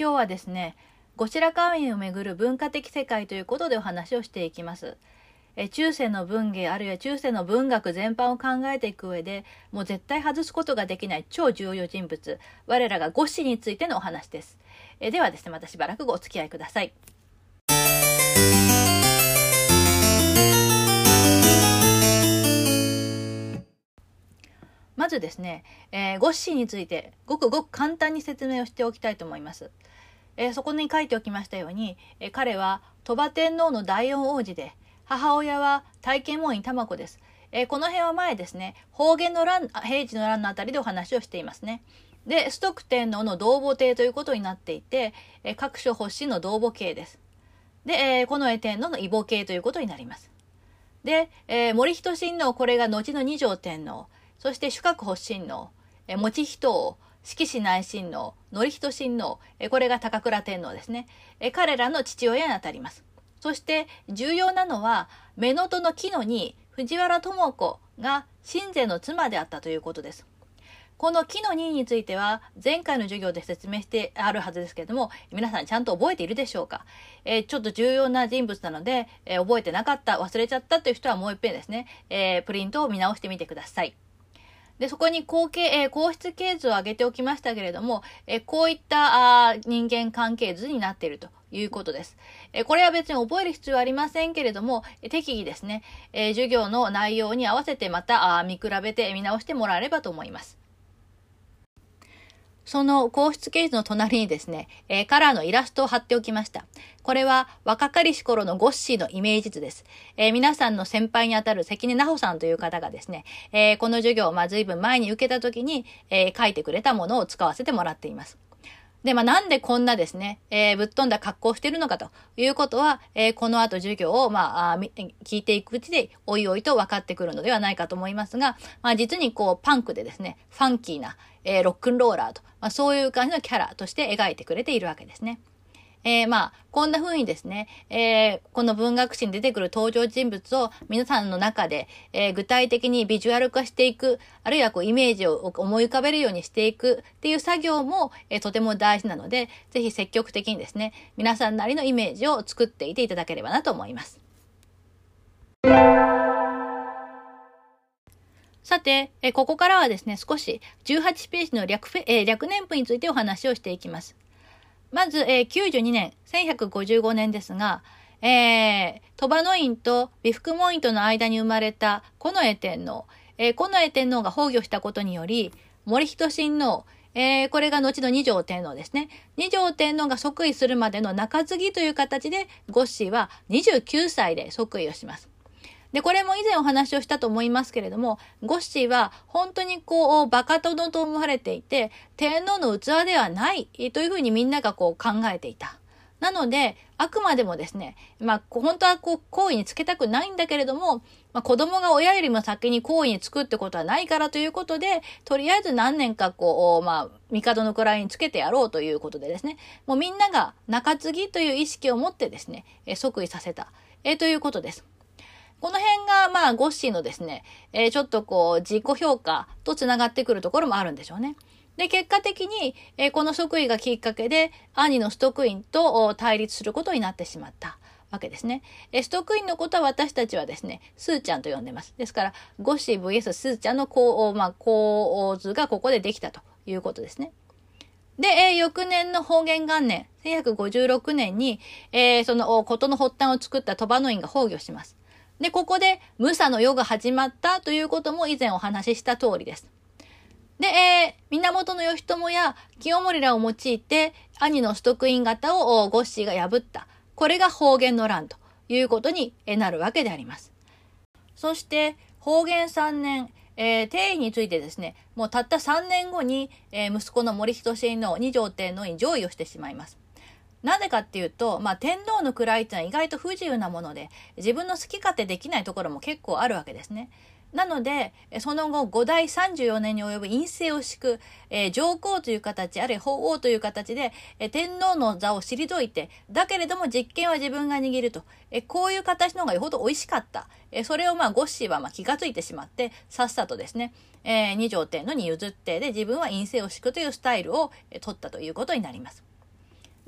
今日はですね、後白河院をめぐる文化的世界ということでお話をしていきます。え中世の文芸あるいは中世の文学全般を考えていく上でもう絶対外すことができない超重要人物我らが五子についてのお話です。えではですねまたしばらくお付き合いください。まずですね、えー、ゴッシーについてごくごく簡単に説明をしておきたいと思います。え、そこに書いておきましたように、え、彼は鳥羽天皇の第四王子で母親は体験門院玉子です。え、この辺は前ですね、方言の乱、平治の乱のあたりでお話をしていますね。で、崇徳天皇の同母帝ということになっていて、え、各所発信の同母系です。で、えー、この絵天皇の異母系ということになります。で、えー、森人親王、これが後の二条天皇。そして主格発親王、え持人王、式士内親王、則人親王、えこれが高倉天皇ですね。え彼らの父親にあたります。そして重要なのは、目のとの木野に藤原智子が親善の妻であったということです。この木の2については前回の授業で説明してあるはずですけれども皆さんちゃんと覚えているでしょうか、えー、ちょっと重要な人物なので、えー、覚えてなかった忘れちゃったという人はもう一遍ですね、えー、プリントを見直してみてください。で、そこに後継、えー、皇室系図を挙げておきましたけれども、えー、こういったあ人間関係図になっているということです。えー、これは別に覚える必要はありませんけれどもえ、適宜ですね、えー、授業の内容に合わせてまたあ見比べて見直してもらえればと思います。その皇室ケースの隣にですね、えー、カラーのイラストを貼っておきました。これは若かりし頃のゴッシーのイメージ図です。えー、皆さんの先輩にあたる関根奈穂さんという方がですね、えー、この授業をまあ随分前に受けた時に、え書いてくれたものを使わせてもらっています。で、まあ、なんでこんなですね、えー、ぶっ飛んだ格好をしてるのかということは、えー、この後授業を、まあ、聞いていくうちで、おいおいと分かってくるのではないかと思いますが、まあ、実にこう、パンクでですね、ファンキーな、えー、ロックンローラーと、まあ、そういう感じのキャラとして描いてくれているわけですね。えー、まあ、こんな風にですね、えー、この文学史に出てくる登場人物を皆さんの中で、えー、具体的にビジュアル化していく、あるいはこうイメージを思い浮かべるようにしていくっていう作業も、えー、とても大事なので、ぜひ積極的にですね、皆さんなりのイメージを作っていていただければなと思います。さて、えここからはですね、少し18ページの略フェ、え略年譜についてお話をしていきます。まず、えー、92年、1155年ですが、えー、鳥羽の院と美福門院との間に生まれた近衛天皇、えー、近衛天皇が崩御したことにより、森人親王、えー、これが後の二条天皇ですね。二条天皇が即位するまでの中継ぎという形で、ゴッシーは29歳で即位をします。で、これも以前お話をしたと思いますけれども、ゴッシーは本当にこう、バカ殿と思われていて、天皇の器ではないというふうにみんながこう考えていた。なので、あくまでもですね、まあ、本当はこう、行為につけたくないんだけれども、まあ、子供が親よりも先に行為につくってことはないからということで、とりあえず何年かこう、まあ、帝の位につけてやろうということでですね、もうみんなが中継ぎという意識を持ってですね、即位させた、えということです。この辺が、まあ、ゴッシーのですね、えー、ちょっとこう、自己評価と繋がってくるところもあるんでしょうね。で、結果的に、えー、この即位がきっかけで、兄のストクインと対立することになってしまったわけですね。えストクインのことは私たちはですね、スーちゃんと呼んでます。ですから、ゴッシー VS スーちゃんの構,、まあ、構図がここでできたということですね。で、えー、翌年の方言元年、1156年に、えー、その、ことの発端を作った鳥羽の院が崩御します。で、ここで、ムサの世が始まったということも以前お話しした通りです。で、えー、源義朝や清盛らを用いて、兄のストックイン型をゴッシーが破った。これが方言の乱ということになるわけであります。そして、方言3年、えー、定位についてですね、もうたった3年後に、えー、息子の森人親王二条天皇に上位をしてしまいます。なぜかっていうと、まあ、天皇の位っていうのは意外と不自由なもので、自分の好き勝手できないところも結構あるわけですね。なので、その後、五代34年に及ぶ陰性を敷く、えー、上皇という形、あるいは法王という形で、えー、天皇の座を退いて、だけれども実権は自分が握ると。えー、こういう形の方がよほど美味しかった。えそれをまあ、ゴッシーはまあ気がついてしまって、さっさとですね、え二条天皇に譲って、で、自分は陰性を敷くというスタイルを、取ったということになります。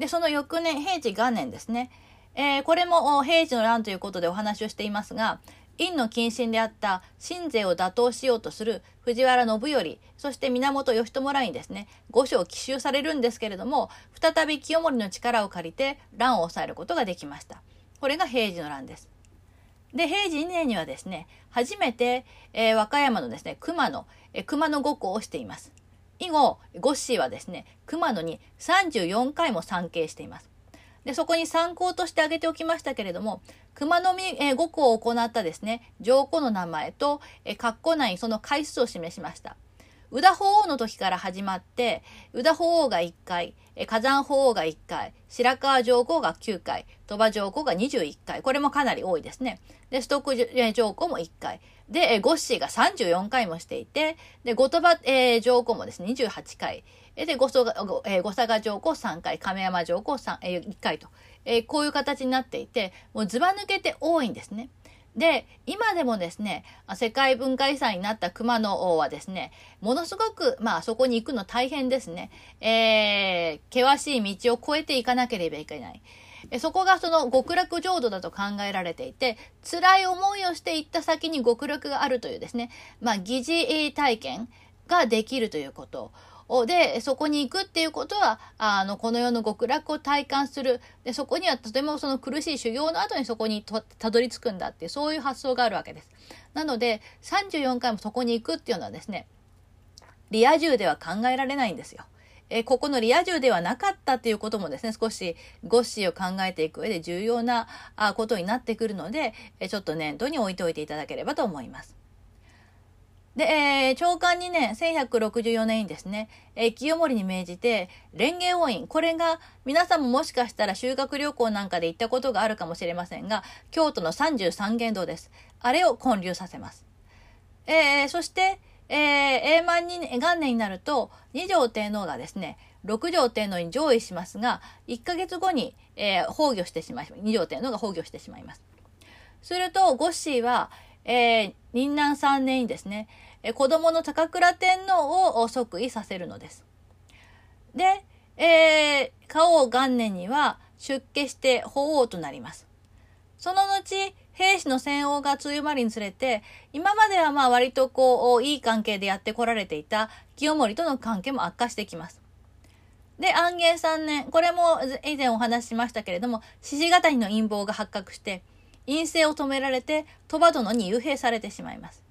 で、その翌年、平治元年ですね。えー、これも平治の乱ということでお話をしていますが、院の近親であった親税を打倒しようとする藤原信頼、そして源義朝らにですね、御所を奇襲されるんですけれども、再び清盛の力を借りて乱を抑えることができました。これが平治の乱です。で、平治2年にはですね、初めて、えー、和歌山のですね、熊野、えー、熊野五湖をしています。以後、ゴッシーはですね、熊野に34回も参詣しています。で、そこに参考として挙げておきましたけれども、熊野み、五湖を行ったですね、上皇の名前と、え、括弧内その回数を示しました。宇田法皇の時から始まって、宇田法皇が1回、火山法皇が1回、白川上皇が9回、鳥羽上皇が21回。これもかなり多いですね。で、ストック上皇も1回。で、ゴッシーが34回もしていて、で、後鳥羽、えー、上皇もですね、28回。で、五佐賀、えー、五佐賀上皇3回、亀山上皇3、えー、1回と、えー、こういう形になっていて、もうずば抜けて多いんですね。で、今でもですね、世界文化遺産になった熊野王はですね、ものすごく、まあそこに行くの大変ですね。えー、険しい道を越えていかなければいけない。そこがその極楽浄土だと考えられていて、辛い思いをしていった先に極楽があるというですね、まあ疑似体験ができるということ。で、そこに行くっていうことは、あの、この世の極楽を体感する。で、そこにはとてもその苦しい修行の後にそこにたどり着くんだっていう、そういう発想があるわけです。なので、34回もそこに行くっていうのはですね、リア充では考えられないんですよ。えここのリア充ではなかったっていうこともですね、少しゴッシーを考えていく上で重要なあことになってくるので、えちょっと念頭に置いておいていただければと思います。で、えー、長官2年、1164年にですね、えー、清盛に命じて、蓮華王院、これが皆さんももしかしたら修学旅行なんかで行ったことがあるかもしれませんが、京都の三十三間堂です。あれを建立させます。えー、そして、えー、永満2年、元年になると、二条天皇がですね、六条天皇に上位しますが、1ヶ月後に、えー、崩御してしまいます。二条天皇が崩御してしまいます。すると、ゴッシーは、えー、任南3年にですね、え子供の高倉天皇を即位させるのです。で、えー、花王元年には出家して法王となります。その後、兵士の戦王が強まりにつれて、今まではまあ割とこう、いい関係でやってこられていた清盛との関係も悪化してきます。で、安元3年、これも以前お話ししましたけれども、獅子語りの陰謀が発覚して、陰性を止められて、鳥羽殿に幽閉されてしまいます。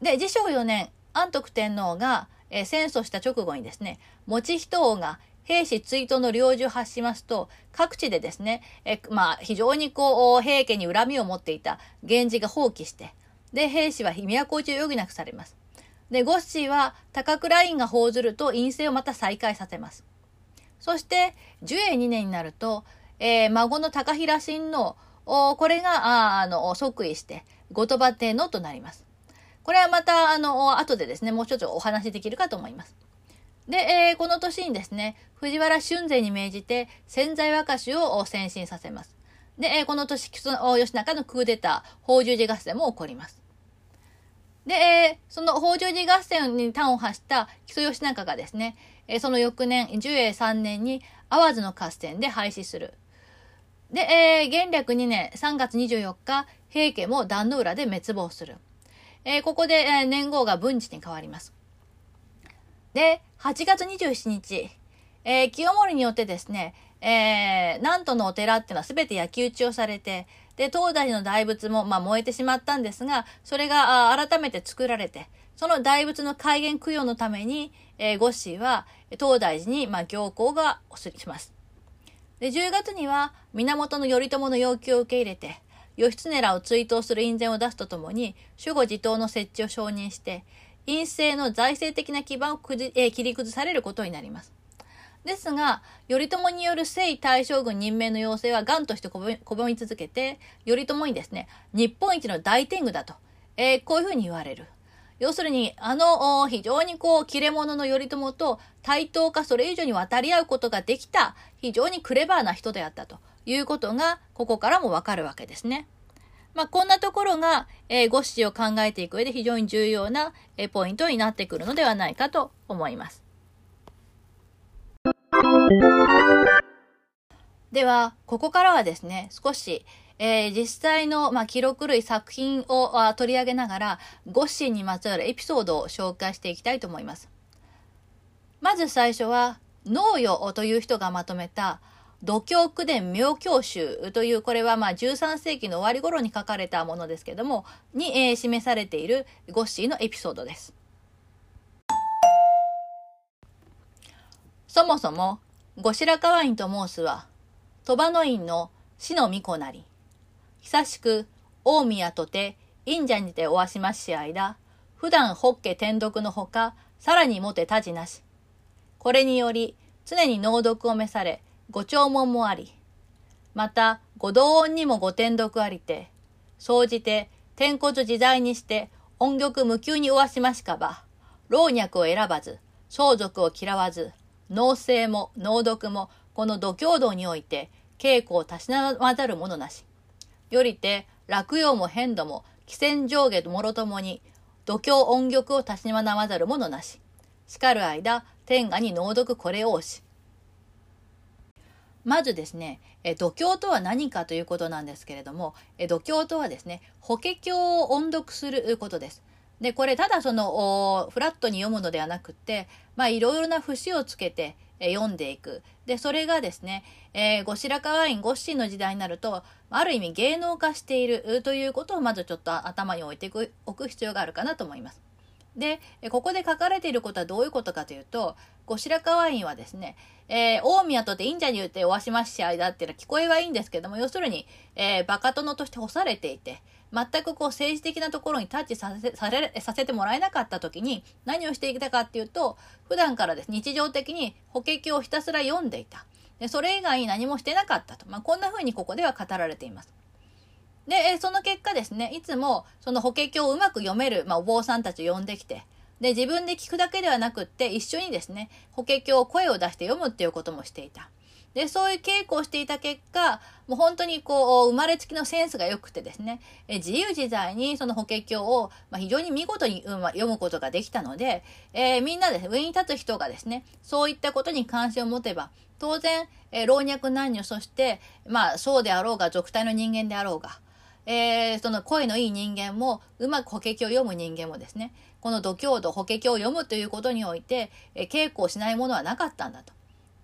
で、自称4年、安徳天皇が、え、戦争した直後にですね、持人王が兵士追悼の領事を発しますと、各地でですね、えまあ、非常にこう、平家に恨みを持っていた源氏が放棄して、で、兵士は都落ちを余儀なくされます。で、ゴッシーは高倉院が報ずると陰性をまた再開させます。そして、寿永2年になると、えー、孫の高平親王、これが、あの、即位して、後鳥羽天皇となります。これはまた、あの、後でですね、もう一つお話できるかと思います。で、えー、この年にですね、藤原俊勢に命じて、潜在和歌手を先進させます。で、えー、この年、吉中のクーデター、宝珠寺合戦も起こります。で、えー、その宝珠寺合戦に端を発した木曽義仲がですね、えー、その翌年、寿永3年に淡路の合戦で廃止する。で、えー、元暦2年3月24日、平家も壇の浦で滅亡する。えー、ここで、えー、年号が文治に変わります。で、8月27日、えー、清盛によってですね、えー、南都のお寺っていうのは全て焼き討ちをされて、で、東大寺の大仏も、まあ、燃えてしまったんですが、それが改めて作られて、その大仏の開元供養のために、えー、ゴッシーは東大寺に、まあ、行幸がおすりします。で、10月には源頼朝の要求を受け入れて、義経らを追悼する印伝を出すとともに、守護自党の設置を承認して、陰性の財政的な基盤をくじ、えー、切り崩されることになります。ですが、頼朝による征大将軍任命の要請は癌として拒み続けて、頼朝にですね、日本一の大天狗だと、えー、こういうふうに言われる。要するに、あの、非常にこう、切れ者の頼朝と対等かそれ以上に渡り合うことができた、非常にクレバーな人であったということが、ここからもわかるわけですね。まあ、こんなところが、えー、ゴッシを考えていく上で非常に重要な、えー、ポイントになってくるのではないかと思います。では、ここからはですね、少し、えー、実際の、まあ、記録類作品を取り上げながら、ゴッシーにまつわるエピソードを紹介していきたいと思います。まず最初は、農業という人がまとめた、度胸区伝妙教集という、これはまあ13世紀の終わり頃に書かれたものですけども、に、えー、示されているゴッシーのエピソードです。そもそも、後白河院と申すは、鳥羽の院の死の巫女なり。久しく、大宮とて、院者にておわしますし間、普段ホッケ天読のほか、さらにもてたじなし。これにより、常に能読を召され、ご弔問もあり、また、ご同音にもご天読ありて、総じて、天骨自在にして、音玉無休におわしましかば、老若を選ばず、相続を嫌わず、農政も能読も、この度胸道において、稽古をたしなまざるものなし。よりて、落葉も変度も、汽船上下もろともに、度胸音玉をたしなまざるものなし。しかる間、天下に能読これをし。まずですね、え度胸とは何かということなんですけれども、え度胸とはですね、法華経を音読することです。で、これただその、フラットに読むのではなくって、まあいろいろな節をつけて、え読んでいく。で、それがですね、えー、後白河院ゴッシーの時代になると、ある意味芸能化しているということをまずちょっと頭に置いておく必要があるかなと思います。で、ここで書かれていることはどういうことかというと、後白河院はですね、えー、大宮とて忍者に言っておわしまし間っていうのは聞こえはいいんですけども、要するに、えー、バカ殿として干されていて、全くこう政治的なところにタッチさせされさせてもらえなかった時に何をしていたかっていうと、普段からです、日常的に法華経をひたすら読んでいた。でそれ以外に何もしてなかったと。まあ、こんな風にここでは語られています。で、その結果ですね、いつもその法華経をうまく読める、まあ、お坊さんたちを呼んできて、で、自分で聞くだけではなくって、一緒にですね、法華経を声を出して読むっていうこともしていた。で、そういう稽古をしていた結果、もう本当にこう、生まれつきのセンスが良くてですね、え自由自在にその法華経を、まあ、非常に見事に、読むことができたので、えー、みんなで上に立つ人がですね、そういったことに関心を持てば、当然、えー、老若男女、そして、まあ、そうであろうが、俗体の人間であろうが、えー、その声のいい人間も、うまく法華経を読む人間もですね、この度胸度、法華経を読むということにおいて、えー、稽古をしないものはなかったんだと。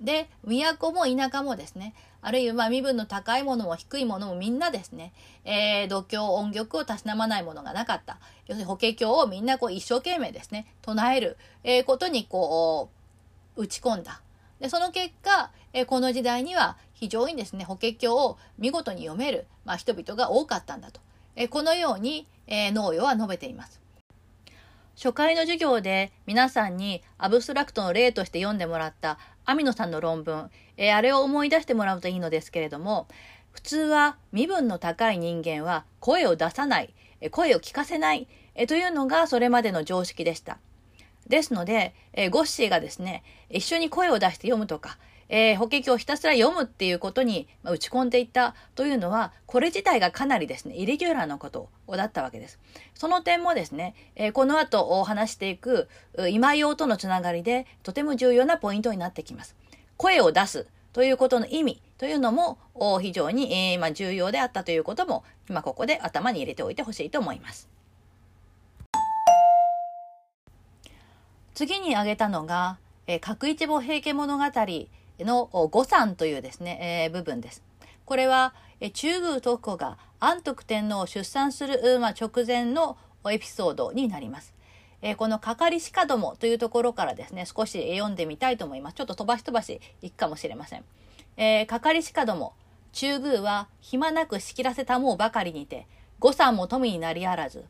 で、都も田舎もですね、あるいはまあ身分の高いものも低いものもみんなですね、えー、度胸音玉をたしなまないものがなかった。要するに法華経をみんなこう一生懸命ですね、唱える、えー、ことにこう、打ち込んだ。で、その結果、えー、この時代には非常にですね、法華経を見事に読める、まあ、人々が多かったんだと。えこのように、え農業は述べています。初回の授業で皆さんにアブストラクトの例として読んでもらった網野さんの論文、えあれを思い出してもらうといいのですけれども、普通は身分の高い人間は声を出さない、声を聞かせない、えというのがそれまでの常識でした。ですので、えゴッシーがですね、一緒に声を出して読むとか、えー、法華経をひたすら読むっていうことに打ち込んでいったというのは、これ自体がかなりですね、イレギュラーなことだったわけです。その点もですね、えー、この後お話していく今用とのつながりでとても重要なポイントになってきます。声を出すということの意味というのも非常に、えー、まあ、重要であったということも今ここで頭に入れておいてほしいと思います。次に挙げたのが、えー、角一母平家物語の五山というですね、えー、部分です。これは、え中宮徳子が安徳天皇を出産する、まあ、直前のエピソードになります。えー、このかかりしかどもというところからですね、少し読んでみたいと思います。ちょっと飛ばし飛ばしいくかもしれません。えー、かかりしかども、中宮は暇なく仕切らせたもうばかりにて、五山も富になりあらず、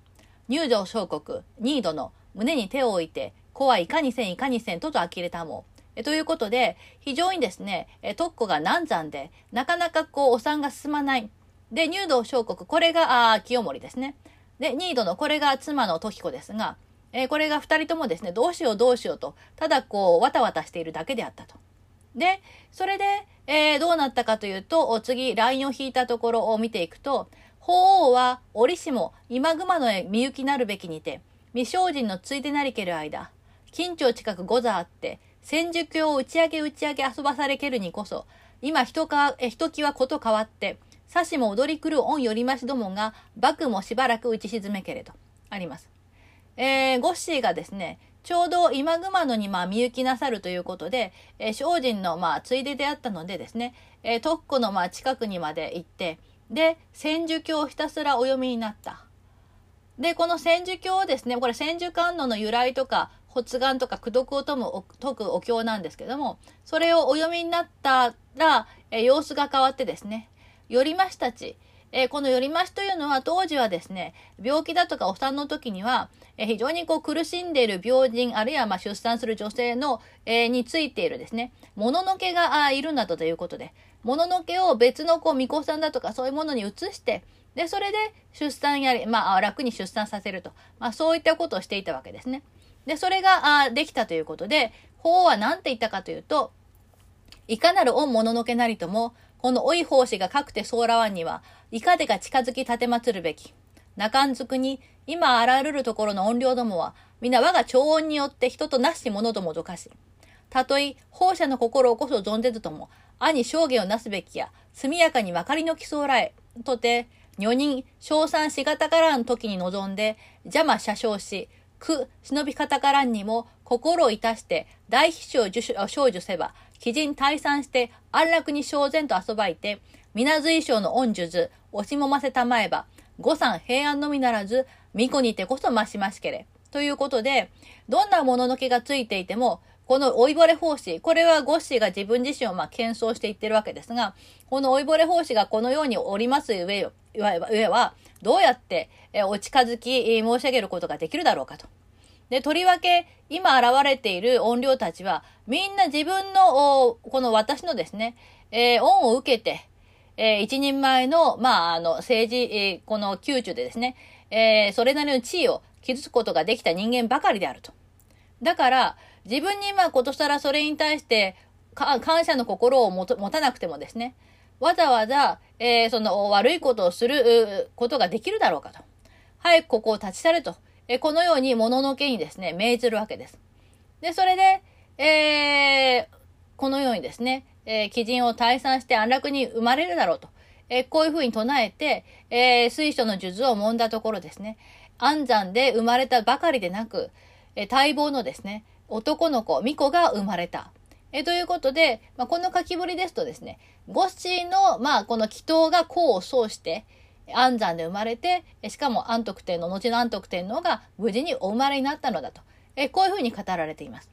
入場小国、ニードの胸に手を置いて、子はいかにせんいかにせんとと呆れたもう。えということで、非常にですね、え特攻が難産で、なかなかこう、お産が進まない。で、入道小国、これが、あ清盛ですね。で、ニードの、これが妻の時子ですが、えー、これが二人ともですね、どうしようどうしようと、ただこう、わたわたしているだけであったと。で、それで、えー、どうなったかというと、次、ラインを引いたところを見ていくと、法王は折しも今熊のみゆきなるべきにて、未精進のついてなりける間、近町近く御座あって、千住教を打ち上げ打ち上げ遊ばされけるにこそ、今ひとか、え、ひときわこと変わって、さしも踊り狂う恩よりましどもが、幕もしばらく打ち沈めけれど、あります。えー、ゴッシーがですね、ちょうど今熊野にまあみゆきなさるということで、えー、精進のまあついでであったのでですね、えー、特区のまあ近くにまで行って、で、千手経をひたすらお読みになった。で、この千手経をですね、これ千手観音の由来とか、発願とか功徳を解む解くお経なんですけども、それをお読みになったら、え様子が変わってですね、よりましたち、えー、このよりましというのは当時はですね、病気だとかお産の時には、えー、非常にこう苦しんでいる病人、あるいはま出産する女性の、えー、についているですね、もののけがあいるなどということで、もののけを別のこう巫女さんだとかそういうものに移して、で、それで出産やり、まあ、楽に出産させると。まあ、そういったことをしていたわけですね。で、それが、あできたということで、法は何て言ったかというと、いかなる御もののけなりとも、この老い奉仕がかくてそうらわんには、いかでが近づき立てまつるべき。中んずくに、今あらゆるところの音量どもは、皆我が超音によって人となし者どもどかし。たとえ、放射の心をこそ存ぜずとも、兄証言をなすべきや、速やかに分かりのきそうらえ、とて、女人、称賛しがたからん時に臨んで、邪魔車掌し、苦、忍び方からんにも、心をいたして、大秘書を少女せば、鬼人退散して、安楽に正然と遊ばいて、皆随賞の恩術、押しもませたまえば、五山平安のみならず、巫女にてこそ増しましけれ。ということで、どんなもののけがついていても、この老いぼれ奉仕、これはゴッシーが自分自身をまあ謙遜していってるわけですが、この老いぼれ奉仕がこのようにおります上上は、どうやって、えお近づき、申し上げることができるだろうかと。で、とりわけ、今現れている音量たちは、みんな自分の、この私のですね、えー、恩を受けて、えー、一人前の、まあ、あの、政治、えー、この宮中でですね、えー、それなりの地位を築くことができた人間ばかりであると。だから、自分にまあことさらそれに対して感謝の心を持たなくてもですね、わざわざ、えー、その悪いことをすることができるだろうかと。早くここを立ち去れと。えー、このように物ののけにですね、命ずるわけです。で、それで、えー、このようにですね、えー、鬼人を退散して安楽に生まれるだろうと。えー、こういうふうに唱えて、えー、水書の術を揉んだところですね、安産で生まれたばかりでなく、えー、待望のですね、男の子、巫女が生まれた。えということで、まあ、この書きぶりですとですね、ゴッシーの、まあ、この祈祷が功を奏して、安産で生まれて、しかも安徳天皇、後の安徳天皇が無事にお生まれになったのだと。えこういうふうに語られています。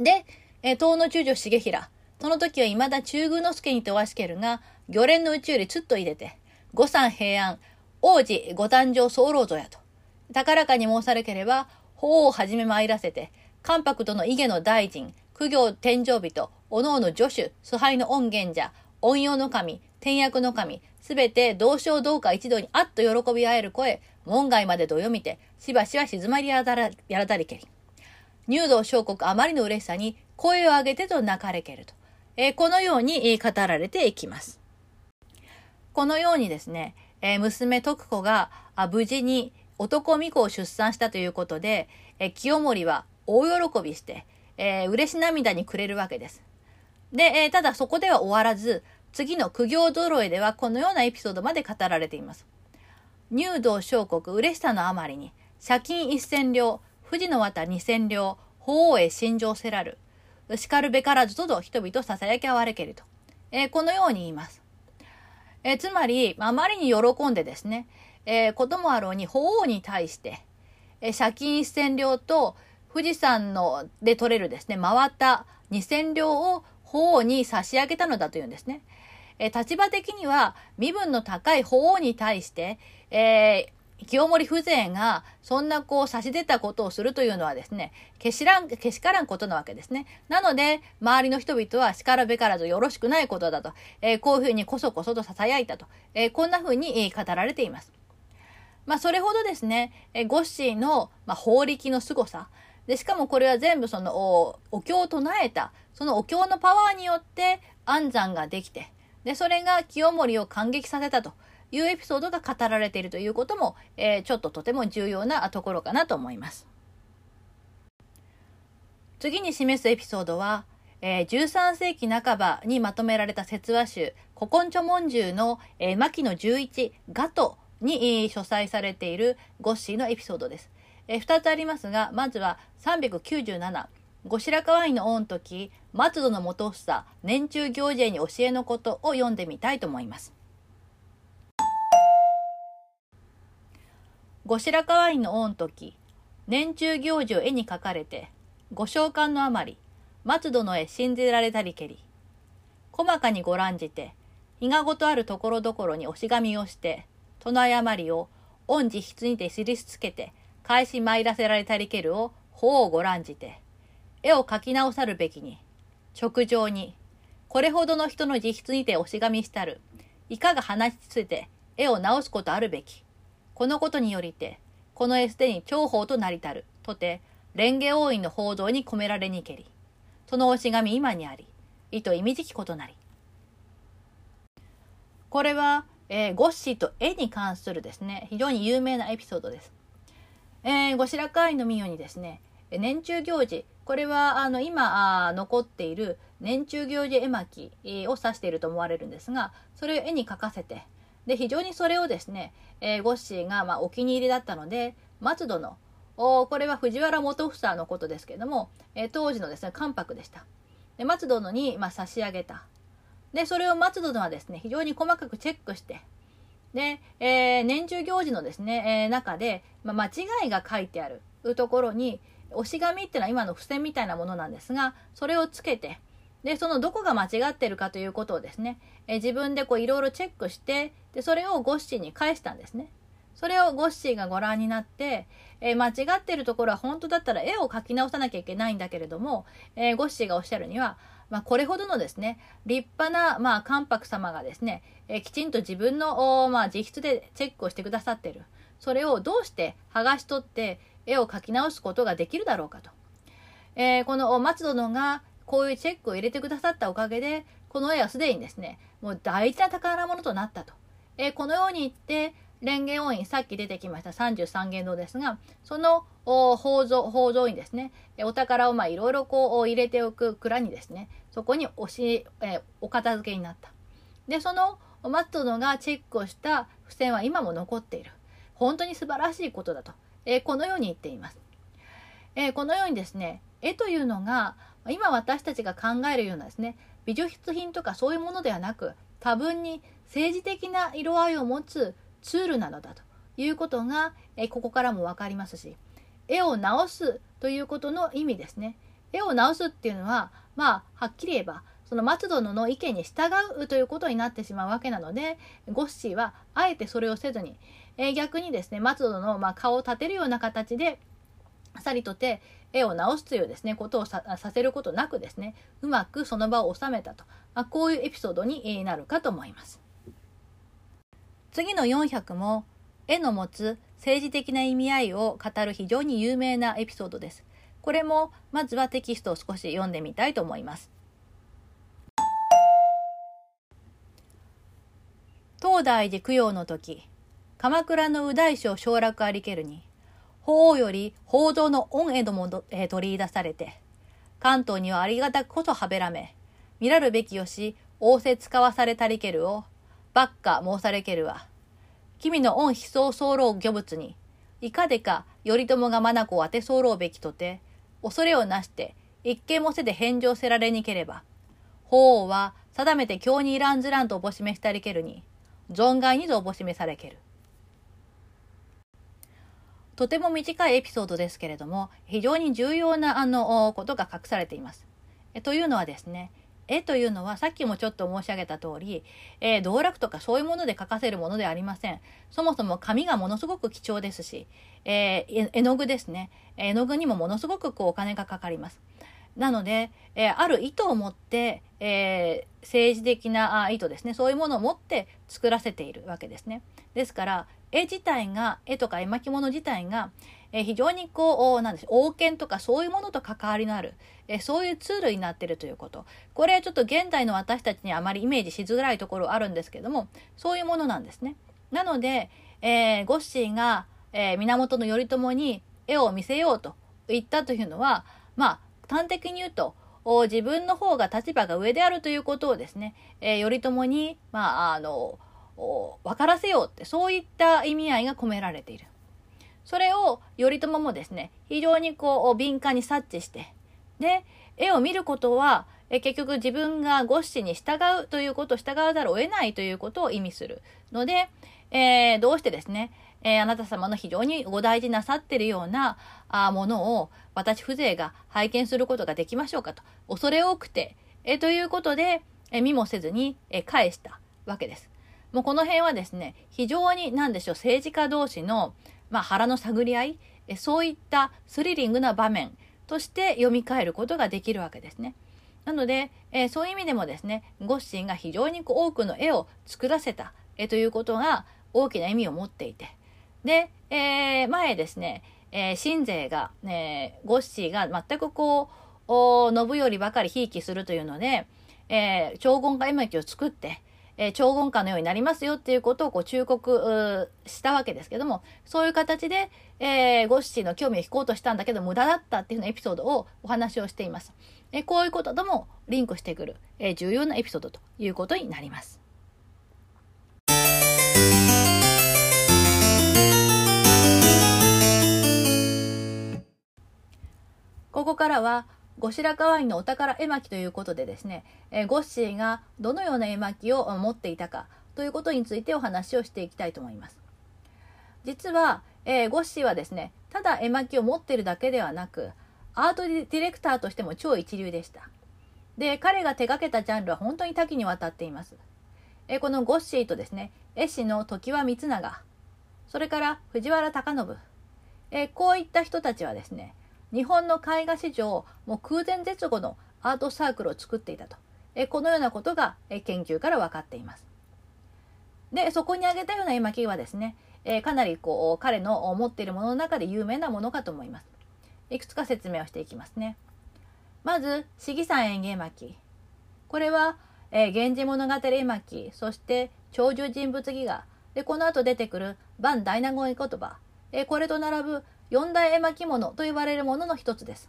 で、え東の中女重平。その時は未だ中宮之助にておわしけるが、魚連の宇宙よりつっと入れて、五山平安、王子ご誕生候ぞやと。高らかに申されければ、法をはじめ参らせて、関白との伊下の大臣、苦行天上人、おのおの助手、崇拝の恩源者、恩用の神、天役の神、すべて同章同化一度にあっと喜び合える声、門外までどよみて、しばしば静まりやらやらだりけり。入道小国あまりの嬉しさに声を上げてと泣かれけると。えー、このように語られていきます。このようにですね、えー、娘徳子が無事に男巫女を出産したということで、え清盛は大喜びして、えー、嬉し涙にくれるわけです。で、えー、ただそこでは終わらず、次の苦行揃えではこのようなエピソードまで語られています。入道小国嬉しさのあまりに、借金一千両、富士の綿二千両、法王へ心情せらる。叱るべからずとど人々囁きあわれけると。えー、このように言います。えー、つまり、あまりに喜んでですね、えー、こともあろうに法王に対して、え借金一千両と、富士山ので取れるですね、回った2000両を法皇に差し上げたのだというんですね。え立場的には身分の高い法皇に対して、えー、清盛風情がそんなこう差し出たことをするというのはですね、けしらん、けしからんことなわけですね。なので、周りの人々は叱るべからずよろしくないことだと、えー、こういうふうにこそこそと囁いたと、えー、こんなふうに語られています。まあ、それほどですね、えゴッシーの、まあ、法力の凄さ、で、しかもこれは全部そのお、お経を唱えた、そのお経のパワーによって安産ができて、で、それが清盛を感激させたというエピソードが語られているということも、えー、ちょっととても重要なところかなと思います。次に示すエピソードは、えー、13世紀半ばにまとめられた説話集、古今著文集の、えー、牧野11ガトに、えー、書斎されているゴッシーのエピソードです。えー、2つありますが、まずは397、後白河院の御時、松戸の元房、年中行事へに教えのことを読んでみたいと思います。後白河院の御時、年中行事を絵に描かれて、ご召喚のあまり、松殿へ信じられたりけり、細かにご覧じて、日がごとあるところどころに押し紙をして、その誤りを、御自筆にて印つけて、返し参らせられたりけるを、法をご覧じて、絵を描き直さるべきに、直上に、これほどの人の自筆にて押し紙したる、いかが話しつつて絵を直すことあるべき。このことによりて、この絵すでに重宝となりたる、とて、蓮華王院の報道に込められにけり。その押し紙今にあり、意図意味じきことなり。これは、えー、ゴッシーと絵に関するですね、非常に有名なエピソードです。えー、後白河院の民謡にですね、年中行事、これはあの今あ残っている年中行事絵巻を指していると思われるんですがそれを絵に描かせてで非常にそれをですね、えー、ゴッシーがまあお気に入りだったので松戸のおこれは藤原元房のことですけれども、えー、当時のですね関白でした。で松殿にまあ差し上げた。でそれを松殿はですね非常に細かくチェックしてで、えー、年中行事のですね、えー、中で、ま、間違いが書いてあるところに押し紙っていうのは今の付箋みたいなものなんですが、それをつけて、で、そのどこが間違ってるかということをですね、え自分でこういろいろチェックして、で、それをゴッシーに返したんですね。それをゴッシーがご覧になって、えー、間違ってるところは本当だったら絵を描き直さなきゃいけないんだけれども、えー、ゴッシーがおっしゃるには、まあ、これほどのですね、立派な、まあ、関白様がですね、え、きちんと自分の、まあ、自筆でチェックをしてくださってる。それをどうして剥がし取って、絵を描き直すことができるだろうかと。えー、この松殿がこういうチェックを入れてくださったおかげで、この絵はすでにですね、もう大事な宝物となったと。えー、このように言って、蓮華王院、さっき出てきました33元堂ですが、その宝蔵、宝蔵院ですね、お宝をまあいろいろこう入れておく蔵にですね、そこに押し、えー、お片付けになった。で、その松殿がチェックをした付箋は今も残っている。本当に素晴らしいことだと。えこのように言っています。えこのようにですね、絵というのが、今私たちが考えるようなですね、美術品とかそういうものではなく、多分に政治的な色合いを持つツールなのだということが、えここからも分かりますし、絵を直すということの意味ですね。絵を直すっていうのは、まあ、はっきり言えば、その松殿の意見に従うということになってしまうわけなので、ゴッシーはあえてそれをせずに、え、逆にですね、松戸の、ま、顔を立てるような形で、さりとて絵を直すというですね、ことをさせることなくですね、うまくその場を収めたと、まあ、こういうエピソードになるかと思います。次の400も、絵の持つ政治的な意味合いを語る非常に有名なエピソードです。これも、まずはテキストを少し読んでみたいと思います。東大寺供養の時、鎌倉の右大将省楽ありけるに、法王より報道の恩へども、えー、取り出されて、関東にはありがたくこそはべらめ、見らるべきよし、仰せ使わされたりけるを、ばっか申されけるわ。君の恩悲壮候漁物に、いかでか頼朝が眼を当て候べきとて、恐れをなして、一見もせで返上せられにければ、法王は定めて京にいらんずらんとおぼしめしたりけるに、存外にぞおぼしめされける。とても短いエピソードですけれども、非常に重要なあのことが隠されています。えというのはですね、絵というのはさっきもちょっと申し上げた通り、えー、道楽とかそういうもので描かせるものではありません。そもそも紙がものすごく貴重ですし、えー、絵の具ですね。絵の具にもものすごくこうお金がかかります。なので、えー、ある意図を持って、えー、政治的な意図ですね。そういうものを持って作らせているわけですね。ですから、絵自体が、絵とか絵巻物自体が、えー、非常にこう、なんでしょう、王権とかそういうものと関わりのある、えー、そういうツールになっているということ。これはちょっと現代の私たちにあまりイメージしづらいところあるんですけども、そういうものなんですね。なので、えー、ゴッシーが、えー、源頼朝に絵を見せようと言ったというのは、まあ、端的に言うと、自分の方が立場が上であるということをですね、えー、頼朝に、まあ、あの、分からせようって、そういった意味合いが込められている。それを頼朝もですね、非常にこう敏感に察知して、で、絵を見ることは、え結局自分がゴッシに従うということ従わざるを得ないということを意味するので、えー、どうしてですね、えー、あなた様の非常にご大事なさってるようなあものを私風情が拝見することができましょうかと。恐れ多くて、えー、ということで、え見もせずに、え返したわけです。もうこの辺はですね、非常に何でしょう、政治家同士の、まあ、腹の探り合い、そういったスリリングな場面として読み替えることができるわけですね。なので、えー、そういう意味でもですね、ゴッシンが非常に多くの絵を作らせた、え、ということが大きな意味を持っていて。で、えー、前ですね、えー、新勢が、ね、ゴッシーが全くこう、信頼ばかりひいきするというので、えー、超言家絵巻を作って、えー、超言家のようになりますよっていうことをこう忠告したわけですけども、そういう形で、えー、ゴッシーの興味を引こうとしたんだけど無駄だったっていうようなエピソードをお話をしています。えこういうことともリンクしてくる、え重要なエピソードということになります。ここからは後白河院のお宝絵巻ということでですね、えゴッシーがどのような絵巻を持っていたかということについてお話をしていきたいと思います。実は、えー、ゴッシーはですね、ただ絵巻を持ってるだけではなく、アートディレクターとしても超一流でした。で、彼が手掛けたジャンルは本当に多岐にわたっています。えこのゴッシーとですね、絵師の常盤光長、それから藤原隆信、えこういった人たちはですね、日本の絵画史上、もう空前絶後のアートサークルを作っていたと。えこのようなことが、え研究から分かっています。で、そこに挙げたような絵巻はですね、えかなりこう彼の持っているものの中で有名なものかと思います。いくつか説明をしていきますね。まず、市議山園芸巻。これは、えー、源氏物語絵巻、そして長寿人物戯画、で、この後出てくる万大納言言葉、えー、これと並ぶ四大絵巻物と言われるものの一つです。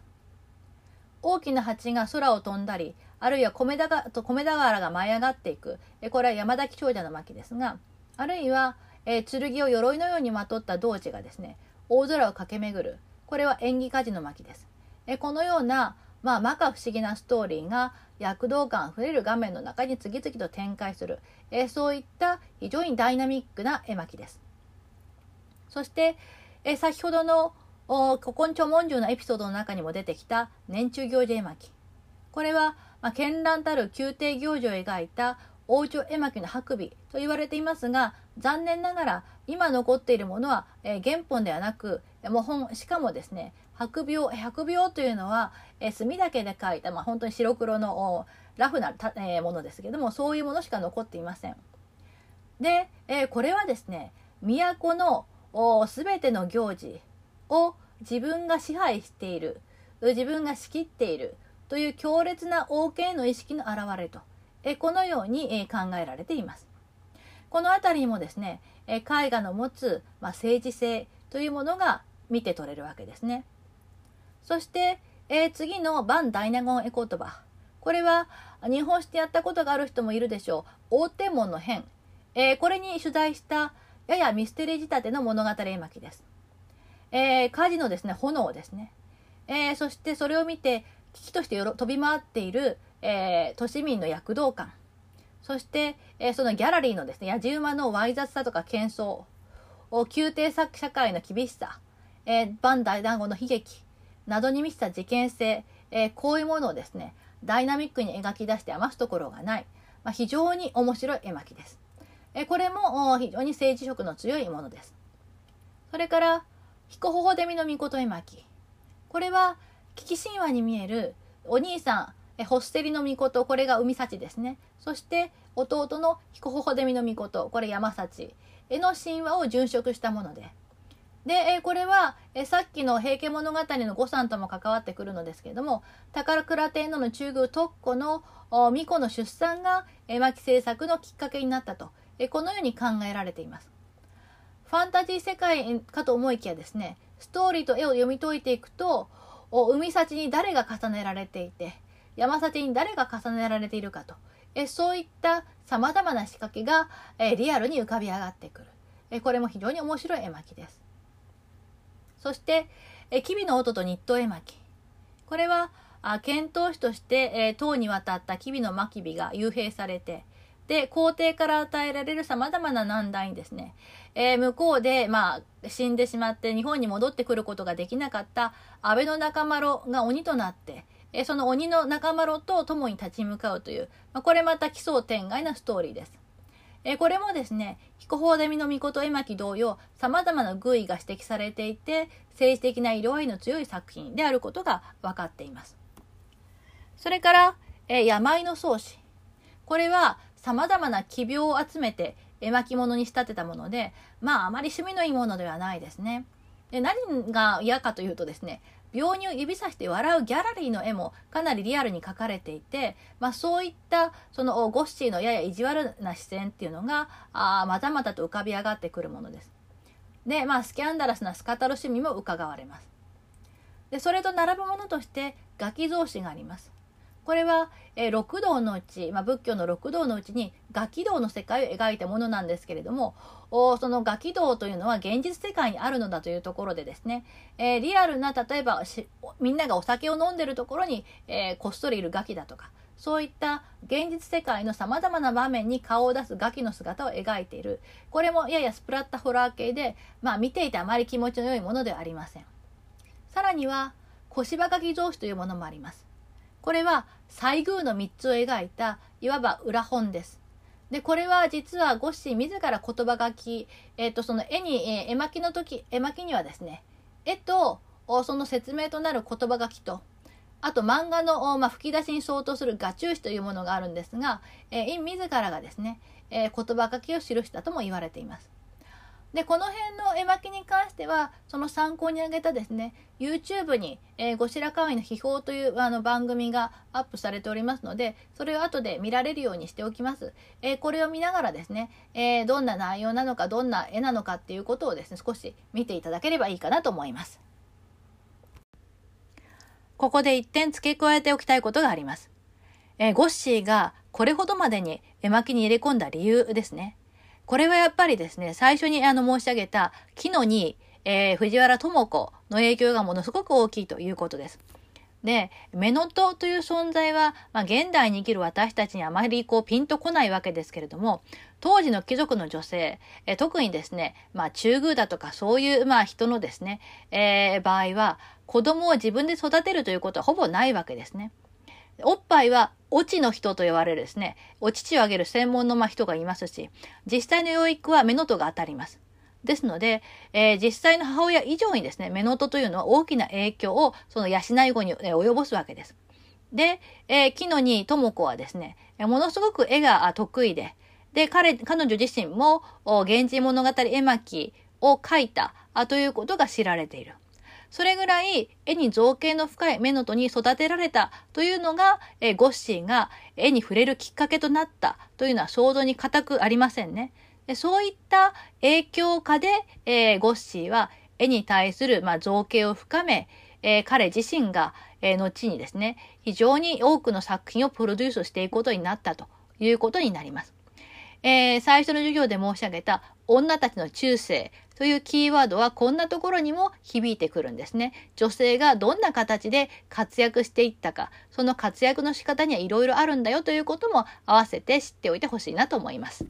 大きな蜂が空を飛んだり、あるいは米田がと米田川が舞い上がっていく、これは山崎長者の巻ですが、あるいは、えー、剣を鎧のようにまとった童子がですね、大空を駆け巡る、これは演技家事の巻です。えこのような、まあ、摩訶不思議なストーリーが躍動感あふれる画面の中に次々と展開する、えそういった非常にダイナミックな絵巻です。そして、え先ほどの古今著文獣のエピソードの中にも出てきた年中行事絵巻。これは、まあ、絢爛たる宮廷行事を描いた王女絵巻の白尾と言われていますが、残念ながら今残っているものは、えー、原本ではなく、模本、しかもですね、白描、白描というのは、えー、墨だけで描いた、まあ、本当に白黒のラフな、えー、ものですけども、そういうものしか残っていません。で、えー、これはですね、都のすべての行事を自分が支配している、自分が仕切っているという強烈な王権の意識の表れとこのように、考えられています。この辺りにもですね、絵画の持つ、まあ、政治性というものが見て取れるわけですね。そして、えー、次のバン・ダイナゴン絵言葉。これは日本史でやったことがある人もいるでしょう。大天文の変。えー、これに取材したややミステリー仕立ての物語絵巻です。えー、火事のですね、炎ですね。えー、そしてそれを見て危機として飛び回っている、えー、都市民の躍動感。そして、えー、そのギャラリーのですね、やじ馬のわい雑さとか喧騒。宮廷社会の厳しさ。えー、バン大団子の悲劇。などに満ちた事件性。えー、こういうものをですね、ダイナミックに描き出して余すところがない。まあ、非常に面白い絵巻です。え、これも非常に政治色の強いものです。それから、彦ほほでみの御事絵巻。これは、危機神話に見えるお兄さん、えホステリの御事、これが海幸ですね。そして弟の彦ほほでみの御事、これ山幸。への神話を殉職したもので。で、えこれはえさっきの平家物語の御さんとも関わってくるのですけれども、宝倉天皇の中宮特庫の巫女の出産が絵巻制作のきっかけになったと、えこのように考えられています。ファンタジー世界かと思いきやですね、ストーリーと絵を読み解いていくと、海幸に誰が重ねられていて山幸に誰が重ねられているかとえそういったさまざまな仕掛けがえリアルに浮かび上がってくるえこれも非常に面白い絵巻です。そしてえ吉備の音と日東絵巻これはあ遣唐使として、え唐に渡った吉備の真備が幽閉されてで皇帝から与えられるさまざまな難題にですね、えー、向こうで、まあ、死んでしまって日本に戻ってくることができなかった安倍の仲間ろが鬼となって、えー、その鬼の仲間ろと共に立ち向かうという、まあ、これまた奇想天外なストーリーです。えー、これもですね、彦法でみの御事絵巻同様、様々な偶意が指摘されていて、政治的な色合いの強い作品であることが分かっています。それから、えー、病の創始。これは、様々な奇病を集めて絵巻物に仕立てたもので、まああまり趣味のいいものではないですね。で何が嫌かというとですね、病人を指さして笑うギャラリーの絵もかなりリアルに描かれていて、まあ、そういったそのゴッシーのやや意地悪な視線っていうのがあまたまたと浮かび上がってくるものです。で、まあ、スキャンダラスなスカタロ趣味も伺われます。でそれと並ぶものとしてガキ造詞があります。これは、え、六道のうち、まあ、仏教の六道のうちにガキ道の世界を描いたものなんですけれどもおそのガキ道というのは現実世界にあるのだというところでですね、えー、リアルな例えばみんながお酒を飲んでるところに、えー、こっそりいるガキだとかそういった現実世界のさまざまな場面に顔を出すガキの姿を描いている。これもややスプラッタホラー系で、まあ、見ていてあまり気持ちの良いものではありません。さらには小芝ガキ造詞というものもあります。これは西宮の3つを描いたいわば裏本です。でこれは実はゴッシー自ら言葉書き、えー、とその絵に、えー、絵巻の時絵巻にはですね絵とその説明となる言葉書きとあと漫画の、まあ、吹き出しに相当する画中紙というものがあるんですが、えー、自らがですね、えー、言葉書きを記したとも言われています。でこの辺の絵巻に関してはその参考に挙げたですね YouTube に、えー、後白河院の秘宝というあの番組がアップされておりますのでそれを後で見られるようにしておきます、えー、これを見ながらですね、えー、どんな内容なのかどんな絵なのかっていうことをですね少し見ていただければいいかなと思います。ここで一点付け加えておきたいことがあります、えゴッシーがこれほどまでに絵巻に入れ込んだ理由ですね。これはやっぱりですね、最初にあの申し上げた木のに、えー、藤原智子の影響がものすごく大きいということです。で、メノトという存在は、まあ、現代に生きる私たちにあまりこうピンとこないわけですけれども、当時の貴族の女性、え特にですね、まあ、中宮だとかそういう、まあ、人のですね、えー、場合は、子供を自分で育てるということはほぼないわけですね。おっぱいは、オチの人と呼ばれるですね、お乳をあげる専門のま人がいますし、実際の養育は目の音が当たります。ですので、えー、実際の母親以上にですね、目の音というのは大きな影響をその養い子に、え及ぼすわけです。で、えー、木野に智子はですね、ものすごく絵が得意で、で、彼、彼女自身も、源氏物語絵巻を描いたということが知られている。それぐらい絵に造形の深い目のとに育てられたというのが、えゴッシーが絵に触れるきっかけとなったというのは想像に固くありませんね。でそういった影響下で、えー、ゴッシーは絵に対する、まあ、造形を深め、えー、彼自身が、えー、後にですね、非常に多くの作品をプロデュースしていくことになったということになります。え、最初の授業で申し上げた女たちの中世というキーワードはこんなところにも響いてくるんですね。女性がどんな形で活躍していったか、その活躍の仕方にはいろいろあるんだよということも合わせて知っておいてほしいなと思います。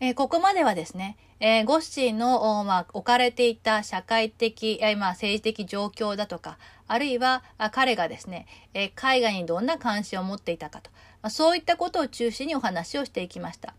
えー、ここまではですね、えー、ゴッシーの、まあ、置かれていた社会的、えー、まあ、政治的状況だとか、あるいは彼がですね、え海外にどんな関心を持っていたかと、ま、そういったことを中心にお話をしていきました。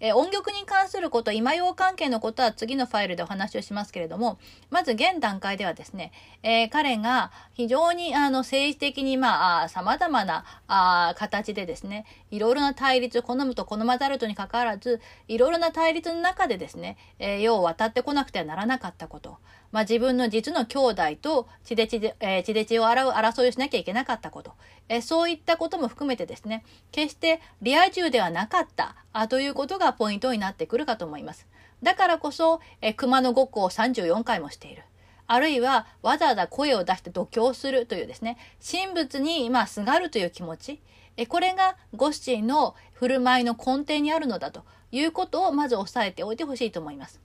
え音曲に関すること、今用関係のことは次のファイルでお話をしますけれども、まず現段階ではですね、えー、彼が非常にあの政治的にまあ様々なあ形でですね、いろいろな対立を、好むと好まざるとにかかわらず、いろいろな対立の中でですね、えー、世を渡ってこなくてはならなかったこと、まあ、自分の実の兄弟と血で血で、えー、血で血を洗う争いをしなきゃいけなかったこと、え、そういったことも含めてですね、決してリア充ではなかったあということがポイントになってくるかと思います。だからこそ、え、熊のごっこを34回もしている。あるいはわざわざ声を出して度胸するというですね、神仏にまあすがるという気持ち、えこれがゴッシーの振る舞いの根底にあるのだということをまず押さえておいてほしいと思います。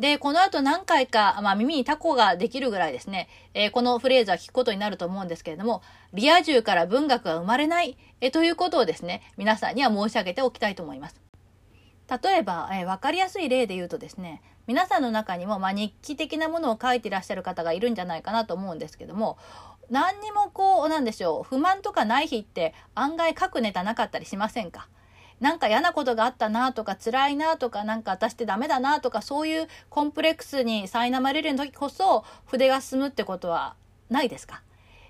で、この後何回か、まあ、耳にタコができるぐらいですね、えー、このフレーズは聞くことになると思うんですけれども、リア充から文学が生まれない、えー、ということをですね、皆さんには申し上げておきたいと思います。例えば、えー、分かりやすい例で言うとですね、皆さんの中にも、まあ、日記的なものを書いていらっしゃる方がいるんじゃないかなと思うんですけども、何にもこう、なんでしょう、不満とかない日って案外書くネタなかったりしませんか？なんか嫌なことがあったなとか辛いなとかなんか私ってダメだなとかそういうコンプレックスに苛まれる時こそ筆が進むってことはないですか？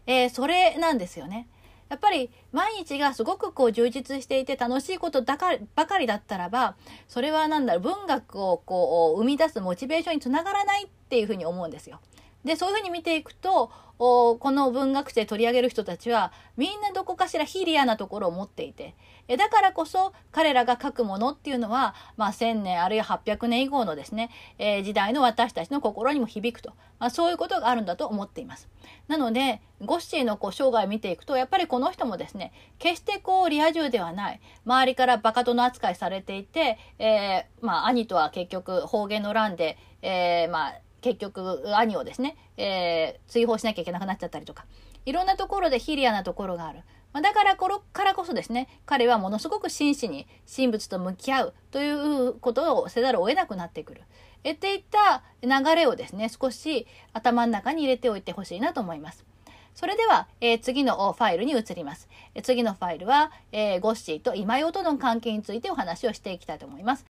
えー、それなんですよね。やっぱり毎日がすごくこう充実していて楽しいことだかばかりだったらばそれは何だろう文学をこう生み出すモチベーションにつながらないっていうふうに思うんですよ。でそういうふうに見ていくとこの文学生取り上げる人たちはみんなどこかしらヒリアなところを持っていてえだからこそ彼らが書くものっていうのは、まあ、1000年あるいは800年以降のですね、えー、時代の私たちの心にも響くと、まあ、そういうことがあるんだと思っています。なのでゴッシーのこう生涯を見ていくとやっぱりこの人もですね決してこうリア充ではない周りからバカ殿扱いされていて、えー、まあ、兄とは結局方言の乱で、えー、まあ結局兄をですね、えー、追放しなきゃいけなくなっちゃったりとかいろんなところでヒリアなところがある。まあ、だからころからこそですね彼はものすごく真摯に神仏と向き合うということをせざるを得なくなってくる。えっていった流れをですね少し頭の中に入れておいてほしいなと思います。それでは、えー、次のファイルに移ります。え次のファイルは、えー、ゴッシーと今用との関係についてお話をしていきたいと思います。